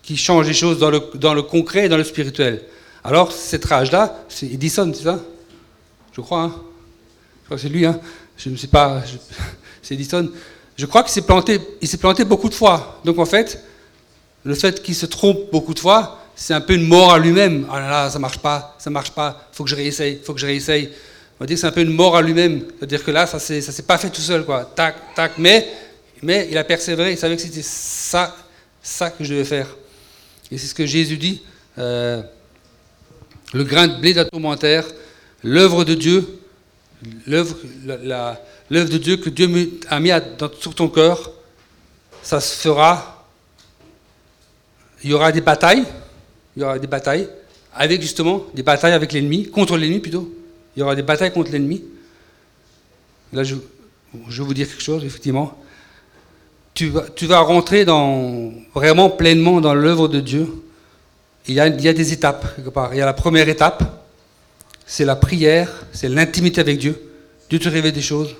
qui change les choses dans le, dans le concret et dans le spirituel. Alors cette rage-là, c'est Edison, c'est ça? Je crois, hein je crois que c'est lui, hein je ne sais pas, [LAUGHS] c'est Edison. Je crois qu'il s'est planté, il s'est planté beaucoup de fois. Donc en fait, le fait qu'il se trompe beaucoup de fois, c'est un peu une mort à lui-même. Ah là là, ça marche pas, ça marche pas, faut que je réessaye, faut que je réessaye. On va dire que c'est un peu une mort à lui-même. C'est-à-dire que là, ça ne s'est pas fait tout seul, quoi. Tac, tac, mais, mais il a persévéré, il savait que c'était ça, ça que je devais faire. Et c'est ce que Jésus dit. Euh, le grain de blé d'un tourmentaire, l'œuvre de Dieu, l'œuvre de Dieu que Dieu a mis sur ton cœur, ça se fera. Il y aura des batailles, il y aura des batailles, avec justement des batailles avec l'ennemi, contre l'ennemi plutôt. Il y aura des batailles contre l'ennemi. Là, je, je, vais vous dire quelque chose, effectivement. Tu vas, tu vas rentrer dans, vraiment pleinement dans l'œuvre de Dieu. Il y, a, il y a des étapes, quelque part. Il y a la première étape, c'est la prière, c'est l'intimité avec Dieu. Dieu te révèle des choses.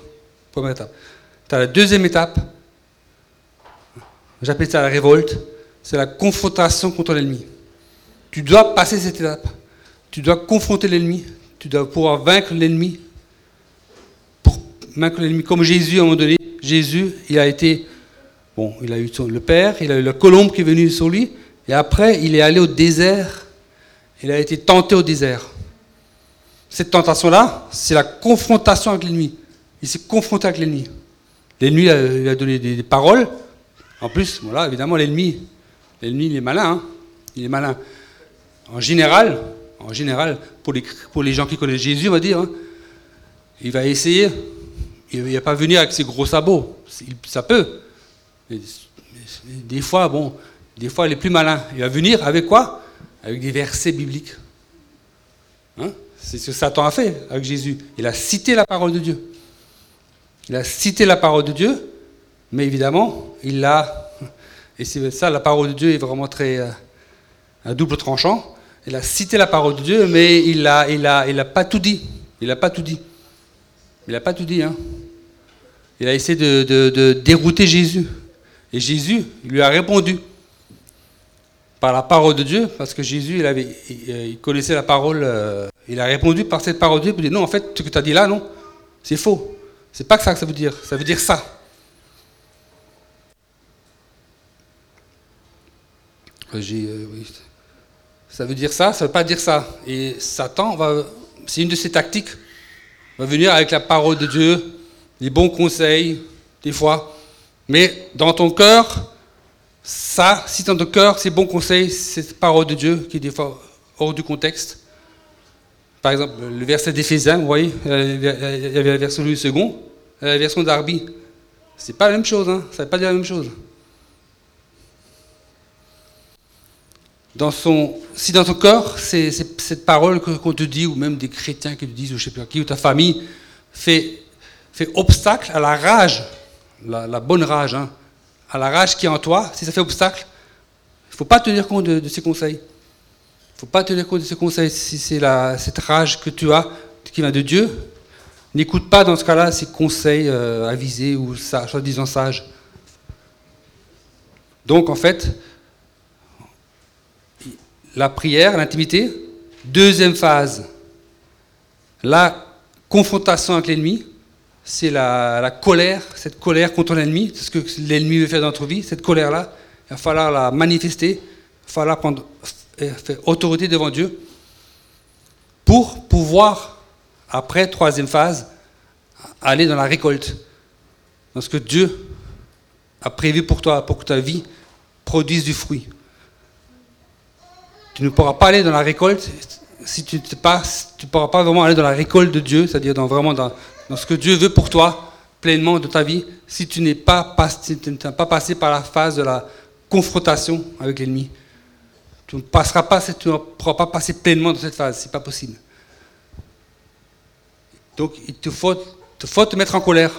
Première étape. Tu as la deuxième étape, j'appelle ça la révolte, c'est la confrontation contre l'ennemi. Tu dois passer cette étape. Tu dois confronter l'ennemi. Tu dois pouvoir vaincre l'ennemi. Vaincre l'ennemi. Comme Jésus, à un moment donné, Jésus, il a été. Bon, il a eu le Père, il a eu la colombe qui est venue sur lui. Et après, il est allé au désert. Il a été tenté au désert. Cette tentation-là, c'est la confrontation avec l'ennemi. Il s'est confronté avec l'ennemi. L'ennemi, il a donné des, paroles. En plus, voilà, évidemment, l'ennemi, il est malin. Hein. il est malin en général, en général pour, les, gens qui connaissent Jésus, on va dire, hein, il va essayer, il ne va pas venir avec ses gros sabots, ça peut. des fois, bon, des fois, il est plus malin. Il va venir avec quoi? Avec des versets bibliques. Hein? C'est ce que Satan a fait avec Jésus. Il a cité la parole de Dieu. Il a cité la parole de Dieu, mais évidemment, il l'a. Et c'est ça, la parole de Dieu est vraiment très. Euh, un double tranchant. Il a cité la parole de Dieu, mais il n'a pas tout dit. Il n'a pas tout dit. Il n'a pas tout dit. Hein. Il a essayé de, dérouter Jésus. Et Jésus lui a répondu par la parole de Dieu, parce que Jésus, il, avait, il connaissait la parole, euh, il a répondu par cette parole de Dieu, il dit non, en fait, ce que tu as dit là, non, c'est faux. C'est pas que ça que ça veut dire, ça veut dire ça. J'ai, euh, ça veut dire ça, ça veut pas dire ça. Et Satan, va, c'est une de ses tactiques, va venir avec la parole de Dieu, les bons conseils, des fois. Mais dans ton cœur, ça, si dans ton cœur, ces bons conseils, cette parole de Dieu, qui est des fois hors du contexte. Par exemple, le verset d'Éphésiens, vous voyez, il y avait la version Louis II, la version d'Arby. C'est pas la même chose, hein, ça ne veut pas dire la même chose. Si dans ton cœur, c'est, cette parole qu'on te dit, ou même des chrétiens qui te disent, ou je sais pas qui, ou ta famille, fait, fait obstacle à la rage, la, bonne rage, hein, à la rage qui est en toi, si ça fait obstacle, il ne faut pas tenir compte de, ces conseils. Ne faut pas tenir compte de ces conseils si c'est cette rage que tu as, qui vient de Dieu. N'écoute pas dans ce cas-là ces conseils euh, avisés ou soi-disant sages. Donc en fait, la prière, l'intimité. Deuxième phase, la confrontation avec l'ennemi. C'est la, colère, cette colère contre l'ennemi, ce que l'ennemi veut faire dans notre vie, cette colère-là, il va falloir la manifester, il va falloir prendre autorité devant Dieu pour pouvoir, après, troisième phase, aller dans la récolte, dans ce que Dieu a prévu pour toi, pour que ta vie produise du fruit. Tu ne pourras pas aller dans la récolte si tu ne pas, tu pourras pas vraiment aller dans la récolte de Dieu, c'est-à-dire dans, vraiment dans, ce que Dieu veut pour toi, pleinement de ta vie, si tu n'es pas, n'as pas passé par la phase de la confrontation avec l'ennemi. Tu ne passeras pas, tu ne pourras pas passer pleinement dans cette phase, c'est pas possible. Donc il te faut, te mettre en colère.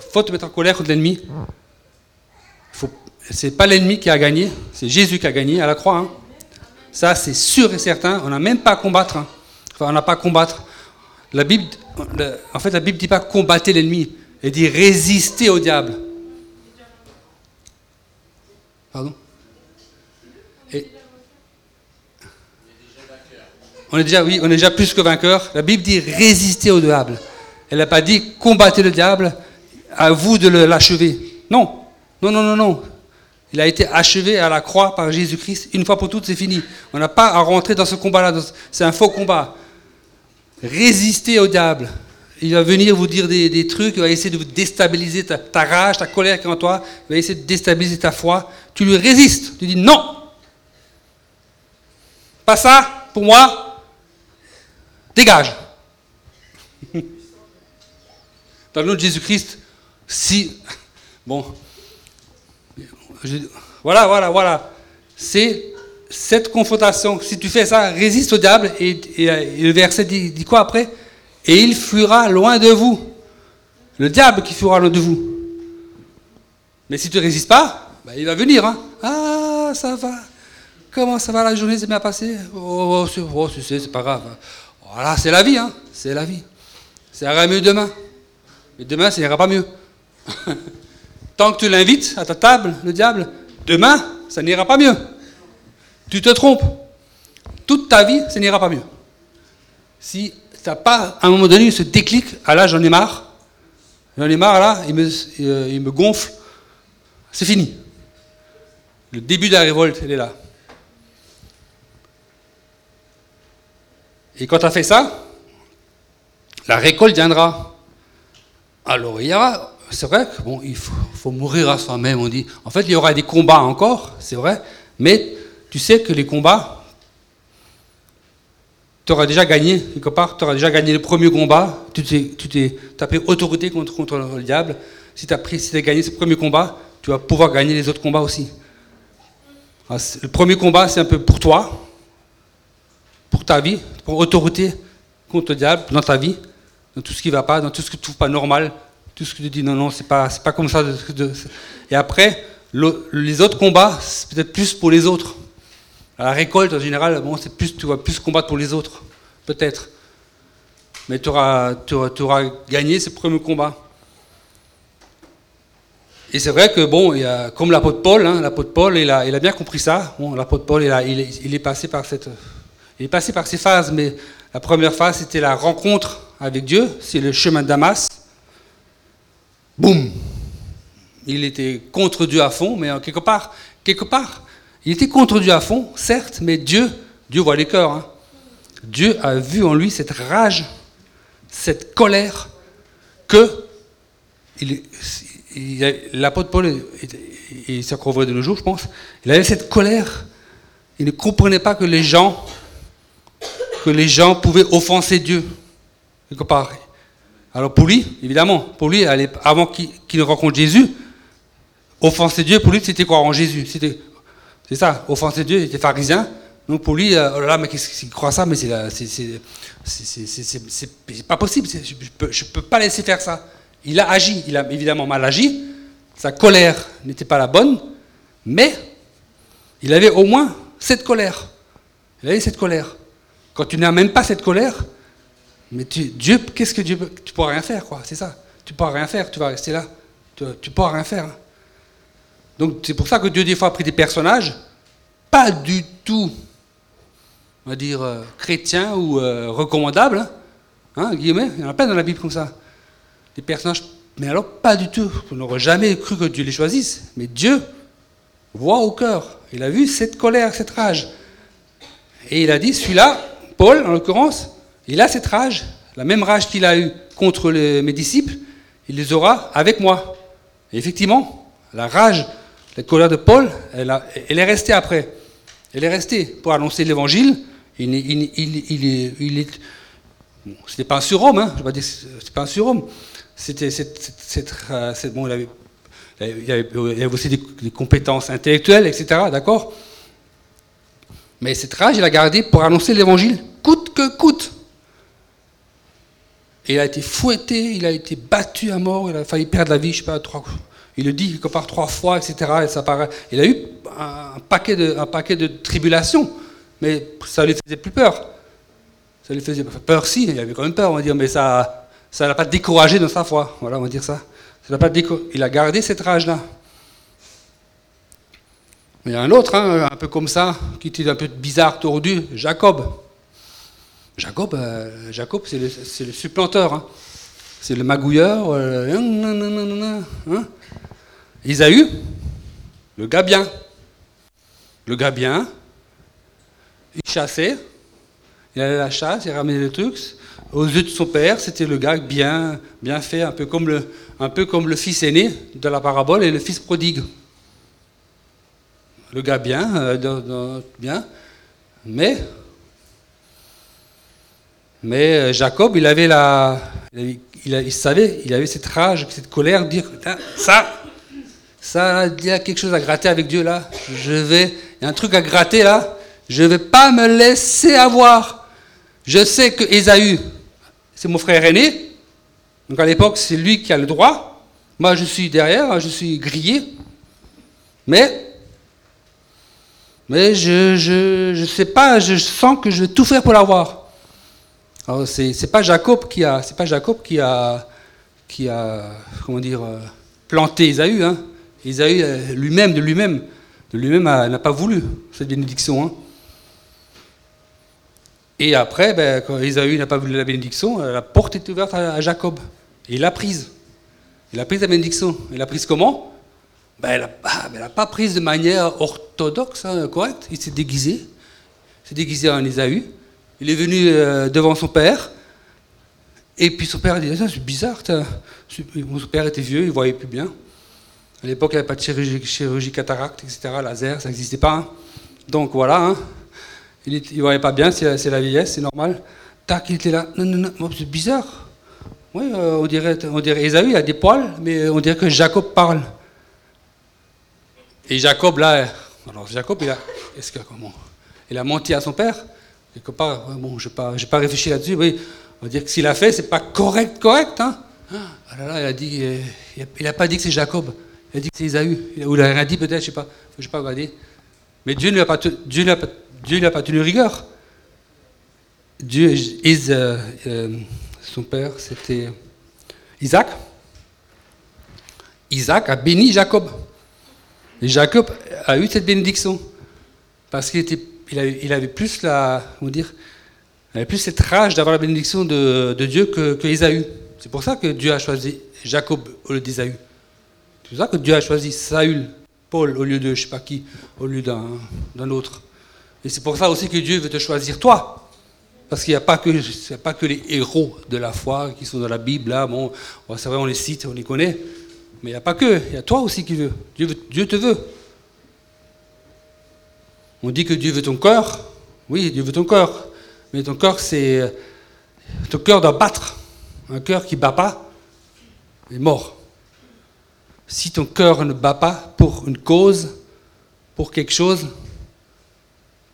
Il faut te mettre en colère contre l'ennemi. Ce n'est pas l'ennemi qui a gagné, c'est Jésus qui a gagné à la croix. Hein. Ça, c'est sûr et certain. On n'a même pas à combattre. Hein. Enfin, on n'a pas à combattre. La Bible, en fait, la Bible ne dit pas combattre l'ennemi. Elle dit résister au diable. Pardon? On est déjà, plus que vainqueur. La Bible dit résister au diable. Elle n'a pas dit combattre le diable, à vous de l'achever. Non, non, non, non, non. Il a été achevé à la croix par Jésus-Christ. Une fois pour toutes, c'est fini. On n'a pas à rentrer dans ce combat-là. C'est un faux combat. Résistez au diable. Il va venir vous dire des, trucs, il va essayer de vous déstabiliser ta, rage, ta colère qui est en toi. Il va essayer de déstabiliser ta foi. Tu lui résistes. Tu dis non. Pas ça, pour moi. Dégage. Dans le nom de Jésus-Christ, si. Bon, voilà, voilà, voilà. C'est cette confrontation. Si tu fais ça, résiste au diable. Et, le verset dit, quoi après? Et il fuira loin de vous. Le diable qui fuira loin de vous. Mais si tu ne résistes pas, ben, il va venir. Hein. Ah, ça va. Comment ça va la journée? C'est bien passé? Oh, oh, oh c'est pas grave. Voilà, c'est la vie. Hein. C'est la vie. Ça ira mieux demain. Mais demain, ça n'ira pas mieux. [LAUGHS] Tant que tu l'invites à ta table, le diable, demain, ça n'ira pas mieux. Tu te trompes. Toute ta vie, ça n'ira pas mieux. Si tu n'as pas, à un moment donné, ce déclic, ah là, j'en ai marre, j'en ai marre, là, il me, euh, il me gonfle, c'est fini. Le début de la révolte, elle est là. Et quand tu as fait ça, la récolte viendra. Alors il y aura c'est vrai qu'il bon, faut, mourir à soi-même, on dit. En fait, il y aura des combats encore, c'est vrai, mais tu sais que les combats, tu auras déjà gagné, quelque part, tu auras déjà gagné le premier combat, tu t'es, pris autorité contre, contre le diable. Si tu as, si as gagné ce premier combat, tu vas pouvoir gagner les autres combats aussi. Ah, le premier combat, c'est un peu pour toi, pour ta vie, pour autorité contre le diable dans ta vie, dans tout ce qui ne va pas, dans tout ce qui ne trouve pas normal, tout ce que tu dis, non, non, c'est pas, pas comme ça. Et après, les autres combats, c'est peut-être plus pour les autres. À la récolte, en général, bon, c'est plus, tu vas plus combattre pour les autres, peut-être. Mais tu auras, tu auras, gagné ce premier combat. Et c'est vrai que, bon, il y a, comme l'apôtre Paul, hein, l'apôtre Paul, il a, il a, bien compris ça. Bon, l'apôtre Paul, il, a, il, il, est passé par cette, il est passé par ces phases, mais la première phase, c'était la rencontre avec Dieu, c'est le chemin de Damas boum Il était contre Dieu à fond, mais quelque part, quelque part, il était contre Dieu à fond, certes, mais Dieu Dieu voit les cœurs. Hein. Dieu a vu en lui cette rage, cette colère, que l'apôtre Paul, il s'est de nos jours, je pense, il avait cette colère. Il ne comprenait pas que les gens, que les gens pouvaient offenser Dieu. Alors pour lui, évidemment, pour lui, avant qu'il ne rencontre Jésus, offenser Dieu, pour lui, c'était croire en Jésus? C'était, c'est ça, offenser Dieu, il était pharisien. Donc pour lui, euh, oh là là, mais qu'est-ce qu'il croit ça? Mais c'est, c'est, pas possible, je ne peux, peux, pas laisser faire ça. Il a agi, il a évidemment mal agi, sa colère n'était pas la bonne, mais il avait au moins cette colère. Il avait cette colère. Quand tu n'as même pas cette colère, mais Dieu, qu'est-ce que Dieu Tu pourras rien faire, quoi, c'est ça. Tu pourras rien faire, tu vas rester là. Tu, tu pourras rien faire. Donc c'est pour ça que Dieu des fois a pris des personnages pas du tout, on va dire, euh, chrétiens ou euh, recommandables. Hein, hein, il y en a plein dans la Bible comme ça. Des personnages, mais alors pas du tout. On n'aurait jamais cru que Dieu les choisisse. Mais Dieu voit au cœur. Il a vu cette colère, cette rage. Et il a dit, celui-là, Paul en l'occurrence, il a cette rage, la même rage qu'il a eue contre mes disciples, il les aura avec moi. Et effectivement, la rage, la colère de Paul, elle, est restée après. Elle est restée pour annoncer l'évangile. Il, il, il, il est, c'était pas un surhomme, hein, je vais dire, c'est pas un surhomme. C'était, bon, il avait, avait, aussi des, compétences intellectuelles, etc. D'accord. Mais cette rage, il a gardé pour annoncer l'évangile, coûte que coûte. Et il a été fouetté, il a été battu à mort, il a failli perdre la vie, je sais pas, trois, il le dit quelque part trois fois, etc. Il a eu un paquet, de, tribulations, mais ça ne lui faisait plus peur. Ça lui faisait peur, si, il avait quand même peur, on va dire, mais ça ça l'a pas découragé dans sa foi. Voilà, on va dire ça. ça pas il a gardé cette rage-là. Mais il y a un autre, hein, un peu comme ça, qui était un peu bizarre, tordu, Jacob. Jacob, euh, Jacob c'est le, supplanteur. Hein. C'est le magouilleur. Euh, hein. Isaü, le gars bien. Le gars bien, il chassait, il allait la chasse, il ramenait des trucs. Aux yeux de son père, c'était le gars bien, fait, un peu comme le fils aîné de la parabole et le fils prodigue. Le gars bien, euh, bien, mais, mais euh, Jacob, il avait la, il, savait, il avait cette rage, cette colère, dire ça, ça, il y a quelque chose à gratter avec Dieu là. Je vais, il y a un truc à gratter là. Je ne vais pas me laisser avoir. Je sais que Ésaü, c'est mon frère aîné. Donc à l'époque, c'est lui qui a le droit. Moi, je suis derrière, je suis grillé. Mais, mais je, je, je sais pas, je sens que je vais tout faire pour l'avoir. Alors c'est, pas Jacob qui a, c'est pas Jacob qui a, qui a, comment dire, euh, planté Ésaü, hein. Euh, lui-même, de lui-même, de lui-même n'a pas voulu cette bénédiction. Hein. Et après, ben, quand Isaïe n'a pas voulu la bénédiction, la porte est ouverte à, Jacob. Et il l'a prise. Il a pris la bénédiction. Il l'a prise comment? Ben, Elle n'a ah, pas prise de manière orthodoxe, hein, correcte. Il s'est déguisé. Il s'est déguisé en Isaïe. Il est venu euh, devant son père. Et puis son père a dit, c'est bizarre, son père était vieux, il ne voyait plus bien. À l'époque, il n'y avait pas de chirurgie, chirurgie, cataracte, etc., laser, ça n'existait pas. Hein. Donc voilà, hein. il ne voyait pas bien, c'est la vieillesse, c'est normal. Tac, il était là. Non, non, non, c'est bizarre. Oui, euh, on dirait, on dirait Esaü, il a des poils, mais on dirait que Jacob parle. Et Jacob, là, alors Jacob, il a, est-ce que, comment, il a menti à son père? Quelque part, bon, je n'ai pas, pas réfléchi là-dessus, oui, on va dire que s'il a fait, c'est pas correct, correct. Hein. Ah là là, il a dit, euh, il n'a pas dit que c'est Jacob. Il a dit que c'est Isaü. Ou il a rien dit peut-être, je ne sais pas. Je sais pas regarder. Mais Dieu n'a pas, Dieu pas, Dieu pas tenu rigueur. Dieu, euh, euh, son père, c'était Isaac. Isaac a béni Jacob. Et Jacob a eu cette bénédiction. Parce qu'il était, il avait, plus la, comment dire, avait plus cette rage d'avoir la bénédiction de, Dieu que, que C'est pour ça que Dieu a choisi Jacob au lieu d'Isaü. C'est pour ça que Dieu a choisi Saül, Paul, au lieu de je sais pas qui, au lieu d'un autre. Et c'est pour ça aussi que Dieu veut te choisir toi. Parce qu'il n'y a, pas que, pas que les héros de la foi qui sont dans la Bible, là, bon, c'est vrai, on les cite, on les connaît, mais il n'y a pas que, il y a toi aussi qui veut. Dieu, te veut. On dit que Dieu veut ton cœur, oui, Dieu veut ton cœur, mais ton cœur, c'est. Ton cœur doit battre. Un cœur qui ne bat pas est mort. Si ton cœur ne bat pas pour une cause, pour quelque chose,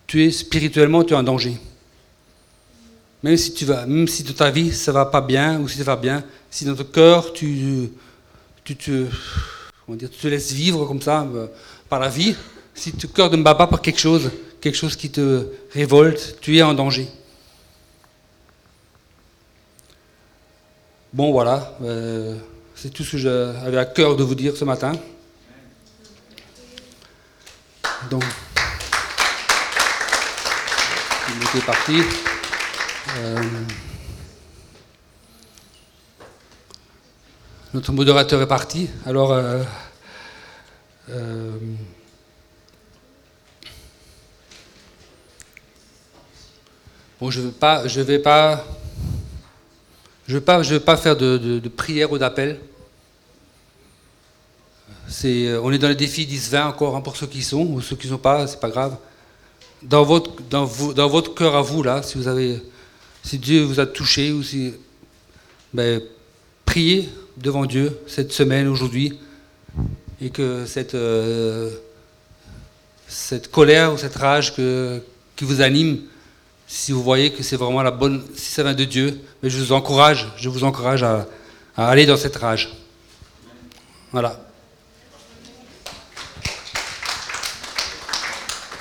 tu es spirituellement, tu es en danger. Même si, tu vas, même si dans ta vie ça va pas bien, ou si ça va bien, si dans ton cœur tu, tu, te, dire, tu te laisses vivre comme ça euh, par la vie, si ton cœur ne bat pas par quelque chose, quelque chose qui te révolte, tu es en danger. Bon, voilà, euh, c'est tout ce que j'avais à cœur de vous dire ce matin. Donc, est parti. Euh, notre modérateur est parti. Alors, euh, bon, je ne vais pas, je vais pas je vais, pas faire de, prière ou d'appel. Euh, on est dans le défi 10-20 encore, hein, pour ceux qui sont, ou ceux qui ne sont pas, c'est pas grave. Dans votre, dans, dans votre cœur à vous, là, si, vous avez, si Dieu vous a touché, ou si, ben, priez devant Dieu cette semaine, aujourd'hui, et que cette, euh, cette colère ou cette rage que, qui vous anime, si vous voyez que c'est vraiment la bonne, si ça vient de Dieu, mais je vous encourage, je vous encourage à, à aller dans cette rage. Voilà.